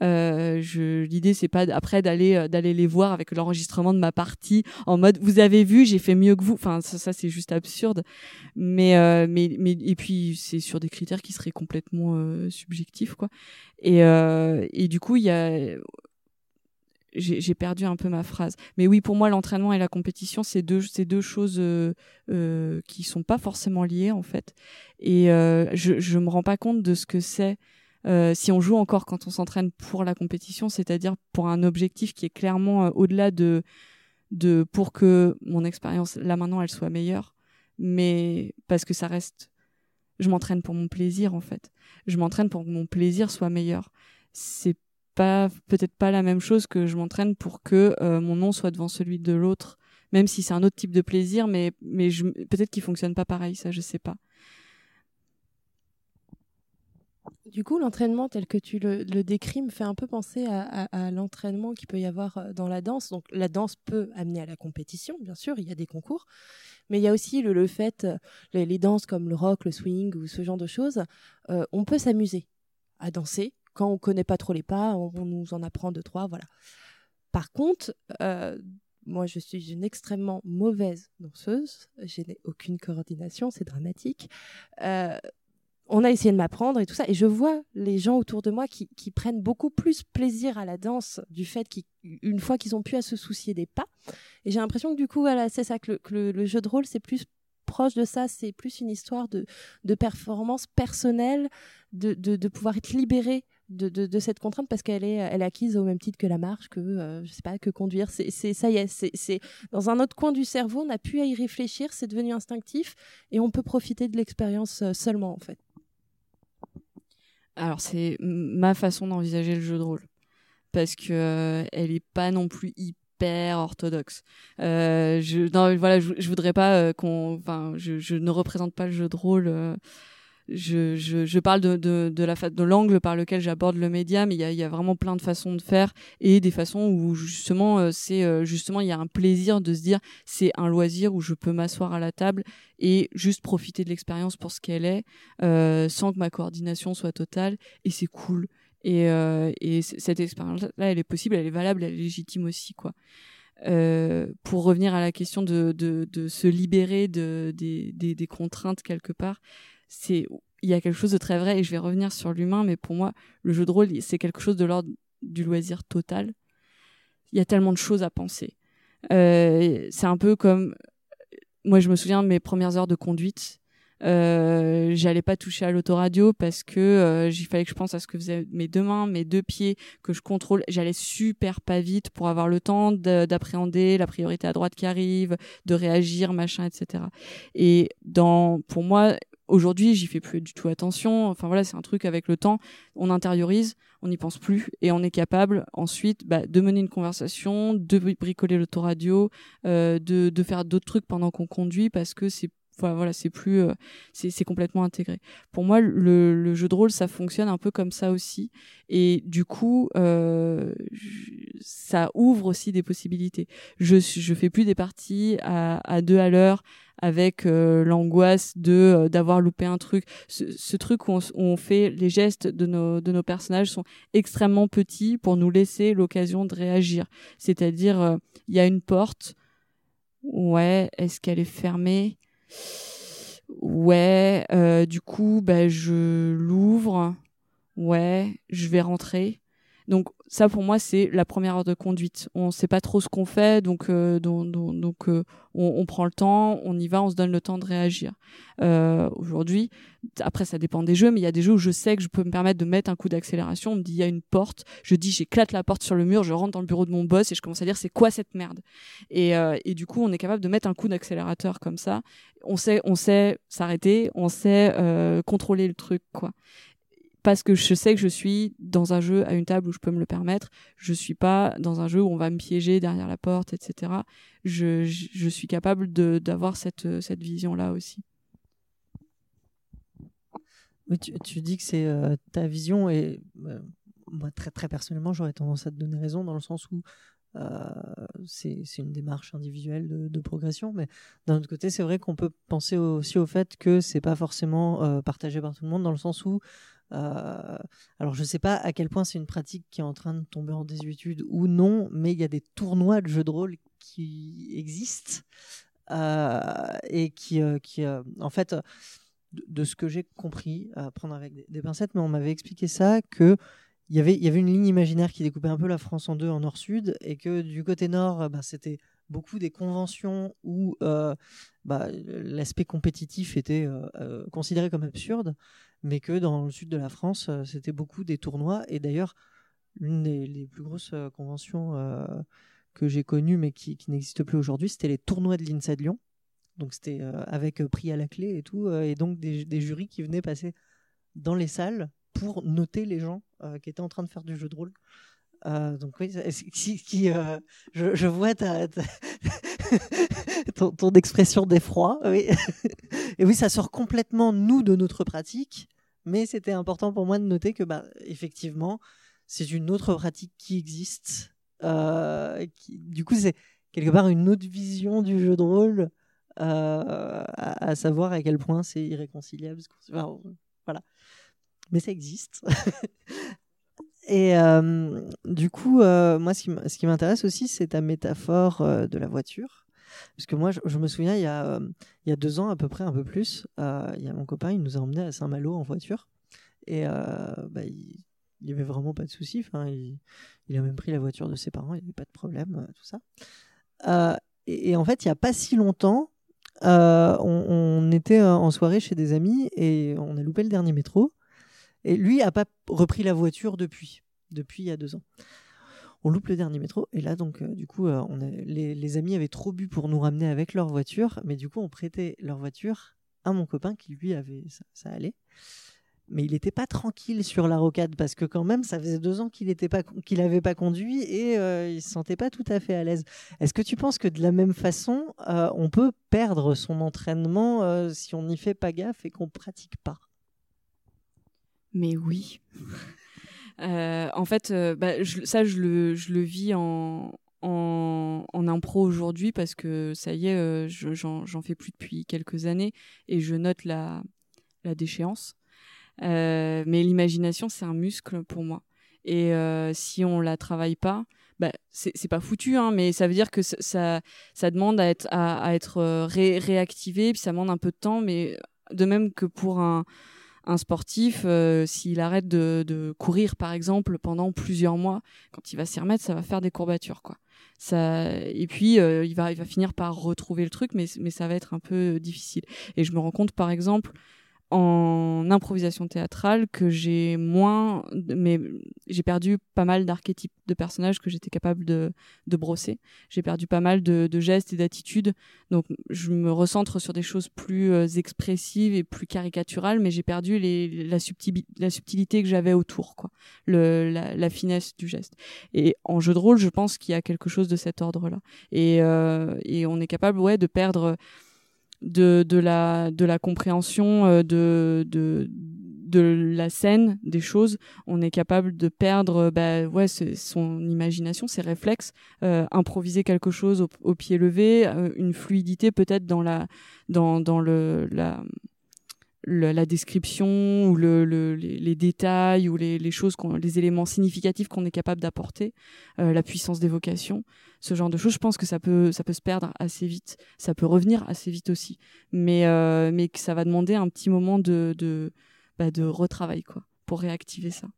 Euh, je, l'idée c'est pas après d'aller euh, d'aller les voir avec l'enregistrement de ma partie en mode vous avez vu j'ai fait mieux que vous. Enfin ça, ça, c'est juste absurde. Mais euh, mais mais et puis c'est sur des critères qui seraient complètement subjectifs quoi. Et et du coup il y a j'ai j'ai perdu un peu ma phrase. Mais oui pour moi l'entraînement et la compétition c'est deux c'est deux choses euh, euh, qui sont pas forcément liées en fait. Et euh, je je me rends pas compte de ce que c'est euh, si on joue encore quand on s'entraîne pour la compétition, c'est-à-dire pour un objectif qui est clairement euh, au-delà de, de pour que mon expérience là maintenant elle soit meilleure, mais parce que ça reste, je m'entraîne pour mon plaisir en fait. Je m'entraîne pour que mon plaisir soit meilleur. C'est pas peut-être pas la même chose que je m'entraîne pour que euh, mon nom soit devant celui de l'autre, même si c'est un autre type de plaisir, mais mais peut-être qu'il fonctionne pas pareil, ça je sais pas. Du coup, l'entraînement tel que tu le, décris me fait un peu penser à, l'entraînement qu'il peut y avoir euh, dans la danse. Donc, la danse peut amener à la compétition, bien sûr, il y a des concours, mais il y a aussi le, fait, euh, les, les danses comme le rock, le swing ou ce genre de choses, euh, on peut s'amuser à danser quand on connaît pas trop les pas, on, nous en apprend deux trois, voilà. Par contre, moi, je suis une extrêmement mauvaise danseuse. Je n'ai aucune coordination, c'est dramatique. On a essayé de m'apprendre et tout ça, et je vois les gens autour de moi qui, prennent beaucoup plus plaisir à la danse du fait qu'une fois qu'ils ont pu à se soucier des pas. Et j'ai l'impression que du coup, c'est ça que, le, jeu de rôle, c'est plus proche de ça, c'est plus une histoire de, performance personnelle, de, pouvoir être libéré de, cette contrainte parce qu'elle est, acquise au même titre que la marche, que euh, je sais pas, que conduire. C'est, ça y est, c'est, c'est dans un autre coin du cerveau. On n'a plus à y réfléchir, c'est devenu instinctif et on peut profiter de l'expérience euh, seulement en fait. Alors c'est ma façon d'envisager le jeu de rôle parce que euh, elle est pas non plus hyper orthodoxe. Euh, je, non, voilà, je, voudrais pas euh, qu'on, enfin, je, je, ne représente pas le jeu de rôle euh, je, je, je, parle de, de, de la de l'angle par lequel j'aborde le média, mais il y a, y a, vraiment plein de façons de faire et des façons où justement euh, c'est euh, justement il y a un plaisir de se dire c'est un loisir où je peux m'asseoir à la table et juste profiter de l'expérience pour ce qu'elle est euh, sans que ma coordination soit totale et c'est cool et, euh, et cette expérience là elle est possible, elle est valable, elle est légitime aussi quoi. Euh, pour revenir à la question de, de, de se libérer de, des, des, des contraintes quelque part, c'est il y a quelque chose de très vrai et je vais revenir sur l'humain mais pour moi le jeu de rôle c'est quelque chose de l'ordre du loisir total il y a tellement de choses à penser euh, c'est un peu comme moi je me souviens de mes premières heures de conduite euh, j'allais pas toucher à l'autoradio parce que euh, il fallait que je pense à ce que faisaient mes deux mains, mes deux pieds, que je contrôle. J'allais super pas vite pour avoir le temps d'appréhender la priorité à droite qui arrive, de réagir, machin, etc. Et dans, pour moi, Aujourd'hui, j'y fais plus du tout attention. Enfin voilà, c'est un truc avec le temps, on intériorise, on n'y pense plus et on est capable ensuite bah, de mener une conversation, de bricoler l'autoradio, euh, de, de faire d'autres trucs pendant qu'on conduit parce que c'est voilà, c'est plus euh, c'est complètement intégré. Pour moi le, jeu de rôle ça fonctionne un peu comme ça aussi. Et du coup euh, ça ouvre aussi des possibilités. Je je fais plus des parties à, à deux à l'heure avec euh, l'angoisse de euh, d'avoir loupé un truc. Ce, ce truc où on, où on, fait les gestes de nos de nos personnages sont extrêmement petits pour nous laisser l'occasion de réagir. C'est-à-dire euh, il y a une porte. Ouais est-ce qu'elle est fermée? Ouais, euh, du coup, bah, je l'ouvre. Ouais, je vais rentrer. Donc ça pour moi c'est la première heure de conduite. On sait pas trop ce qu'on fait, donc euh, donc, donc euh, on, prend le temps, on y va, on se donne le temps de réagir. Euh, Aujourd'hui, après ça dépend des jeux, mais il y a des jeux où je sais que je peux me permettre de mettre un coup d'accélération. On me dit il y a une porte, je dis j'éclate la porte sur le mur, je rentre dans le bureau de mon boss et je commence à dire c'est quoi cette merde? Et, euh, et du coup on est capable de mettre un coup d'accélérateur comme ça. On sait on sait s'arrêter, on sait euh, contrôler le truc quoi parce que je sais que je suis dans un jeu à une table où je peux me le permettre. Je suis pas dans un jeu où on va me piéger derrière la porte, etc. Je, suis capable d'avoir cette cette vision là aussi. Oui, tu, dis que c'est euh, ta vision et euh, moi très personnellement j'aurais tendance à te donner raison dans le sens où euh, c'est une démarche individuelle de, progression, mais d'un autre côté, c'est vrai qu'on peut penser aussi au fait que c'est pas forcément partagé par tout le monde, dans le sens où euh, alors, je ne sais pas à quel point c'est une pratique qui est en train de tomber en désuétude ou non, mais il y a des tournois de jeux de rôle qui existent euh, et qui, euh, qui en fait, de, ce que j'ai compris, à prendre avec des, pincettes, mais on m'avait expliqué ça que y avait il y avait une ligne imaginaire qui découpait un peu la France en deux en nord-sud et que du côté nord, bah, c'était beaucoup des conventions où euh, bah, l'aspect compétitif était euh, considéré comme absurde, mais que dans le sud de la France, euh, c'était beaucoup des tournois. Et d'ailleurs, l'une des plus grosses conventions que j'ai connues, mais qui, n'existe plus aujourd'hui, c'était les tournois de l'INSA de Lyon. Donc c'était avec prix à la clé et tout, et donc des, jurys qui venaient passer dans les salles pour noter les gens euh, qui étaient en train de faire du jeu de rôle. Euh, donc oui, qui, euh, je, vois ton, ton, expression d'effroi. Oui. Et oui, ça sort complètement nous de notre pratique, mais c'était important pour moi de noter que bah effectivement, c'est une autre pratique qui existe. Euh, du coup, c'est quelque part une autre vision du jeu de rôle, à, savoir à quel point c'est irréconciliable. Voilà, mais ça existe. Et euh, du coup, euh, moi, ce qui m'intéresse aussi, c'est ta métaphore euh, de la voiture. Parce que moi, je, me souviens, il y, a, deux ans à peu près, un peu plus, il y a mon copain, il nous a emmenés à Saint-Malo en voiture. Et bah, il il y avait vraiment pas de souci. Enfin, il, a même pris la voiture de ses parents, il n'y avait pas de problème, tout ça. Et, en fait, il n'y a pas si longtemps, on, on était en soirée chez des amis et on a loupé le dernier métro. Et lui a pas repris la voiture depuis, depuis il y a deux ans. On loupe le dernier métro et là donc euh, du coup euh, les, amis avaient trop bu pour nous ramener avec leur voiture, mais du coup on prêtait leur voiture à mon copain qui lui avait ça, allait. Mais il n'était pas tranquille sur la rocade parce que quand même ça faisait deux ans qu'il n'était pas qu'il conduit et euh, il se sentait pas tout à fait à l'aise. Est-ce que tu penses que de la même façon euh, on peut perdre son entraînement si on n'y fait pas gaffe et qu'on pratique pas? Mais oui. Euh, en fait, euh, bah, ça, je le, vis en, impro aujourd'hui parce que ça y est, euh, je- j'en fais plus depuis quelques années et je note la, déchéance. Mais l'imagination, c'est un muscle pour moi. Et si on la travaille pas, bah, c'est pas foutu, hein, mais ça veut dire que ça, demande à être, à, à réactivé, puis ça demande un peu de temps, mais de même que pour un, un sportif, euh, s'il arrête de, de courir, par exemple, pendant plusieurs mois, quand il va s'y remettre, ça va faire des courbatures, quoi. Ça, et puis, euh, il, va, il va finir par retrouver le truc, mais, mais ça va être un peu difficile. Et je me rends compte, par exemple, en improvisation théâtrale, que j'ai moins, mais j'ai perdu pas mal d'archétypes de personnages que j'étais capable de, de brosser. J'ai perdu pas mal de, de gestes et d'attitudes. Donc, je me recentre sur des choses plus euh, expressives et plus caricaturales, mais j'ai perdu les, la, subtili- la subtilité que j'avais autour, quoi. Le, la, la finesse du geste. Et en jeu de rôle, je pense qu'il y a quelque chose de cet ordre-là. Et, euh, et on est capable, ouais, de perdre de, de, la, de la compréhension euh, de, de, de la scène, des choses. On est capable de perdre euh, bah, ouais, son imagination, ses réflexes, euh, improviser quelque chose au, au pied levé, euh, une fluidité peut-être dans la, dans, dans le, la, la description ou le, le- les, détails ou les, choses, les éléments significatifs qu'on est capable d'apporter, euh, la puissance d'évocation, ce genre de choses. Je pense que ça peut, ça peut se perdre assez vite, ça peut revenir assez vite aussi, mais, euh, mais que ça va demander un petit moment de, de, bah, de retravail quoi, pour réactiver ça.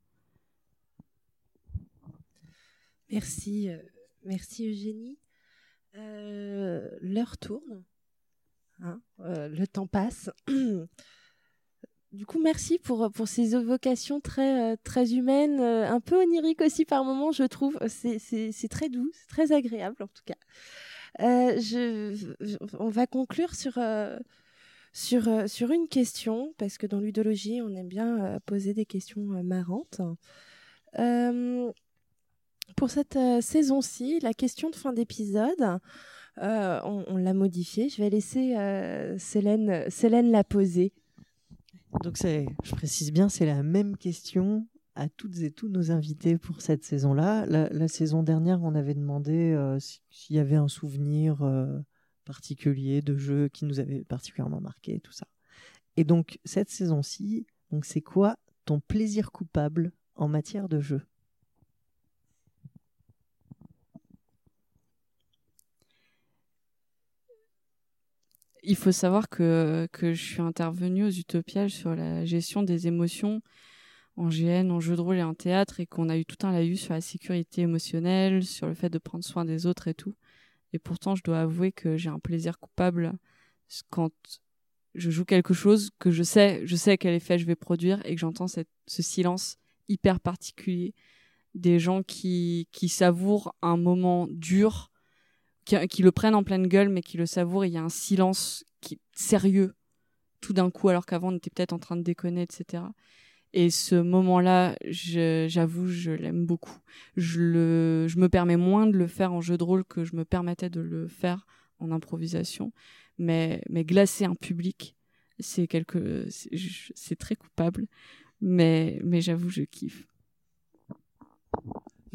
Merci, euh, merci Eugénie. Euh, L'heure tourne, hein, le temps passe. Du coup, merci pour, pour ces évocations très, euh, très humaines, euh, un peu oniriques aussi par moments, je trouve. C'est- très doux, c'est très agréable en tout cas. Euh, on va conclure sur, euh, sur, euh, sur une question, parce que dans l'udologie, on aime bien euh, poser des questions euh, marrantes. Euh, pour cette euh, saison-ci, la question de fin d'épisode, euh, on, l'a modifiée. Je vais laisser euh, Célène, Célène la poser. Donc je précise bien, c'est la même question à toutes et tous nos invités pour cette saison-là. La, saison dernière, on avait demandé euh, si- s'il y avait un souvenir euh, particulier de jeu qui nous avait particulièrement marqué, tout ça. Et donc cette saison-ci, donc c'est quoi ton plaisir coupable en matière de jeu? Il faut savoir que, que je suis intervenue aux Utopiales sur la gestion des émotions en GN, en jeu de rôle et en théâtre, et qu'on a eu tout un laïus sur la sécurité émotionnelle, sur le fait de prendre soin des autres et tout. Et pourtant, je dois avouer que j'ai un plaisir coupable quand je joue quelque chose que je sais, je sais quel effet je vais produire et que j'entends ce silence hyper particulier des gens qui, qui savourent un moment dur, qui, le prennent en pleine gueule, mais qui le savourent. Il y a un silence qui sérieux tout d'un coup, alors qu'avant on était peut-être en train de déconner, etc. Et ce moment-là, je- j'avoue, je l'aime beaucoup. Je, le, je me permets moins de le faire en jeu de rôle que je me permettais de le faire en improvisation. Mais, mais glacer un public, c'est quelque, je- c'est très coupable. Mais, mais j'avoue, je kiffe.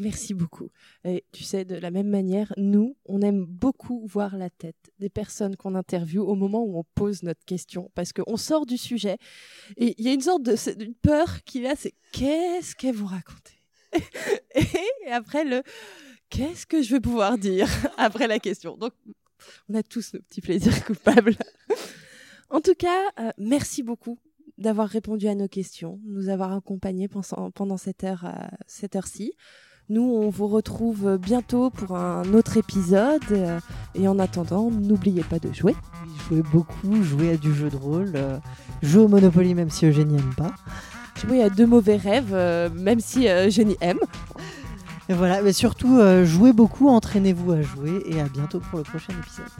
Merci beaucoup. Et tu sais, de la même manière, nous, on aime beaucoup voir la tête des personnes qu'on interviewe au moment où on pose notre question, parce qu'on sort du sujet et il y a une sorte de peur qu'il a, c'est qu'est-ce qu'elles vont raconter et après le qu'est-ce que je vais pouvoir dire après la question? Donc, on a tous nos petits plaisirs coupables. en tout cas, euh, merci beaucoup d'avoir répondu à nos questions, nous avoir accompagnés pendant, euh, cette heure-ci. Nous, on vous retrouve bientôt pour un autre épisode. et en attendant, n'oubliez pas de jouer. Jouer beaucoup, jouer à du jeu de rôle, euh, jouer au Monopoly même si Eugénie n'aime pas. Jouer à de mauvais rêves, euh, même si euh, Jenny aime. Et voilà, mais surtout euh, jouez beaucoup, entraînez-vous à jouer et à bientôt pour le prochain épisode.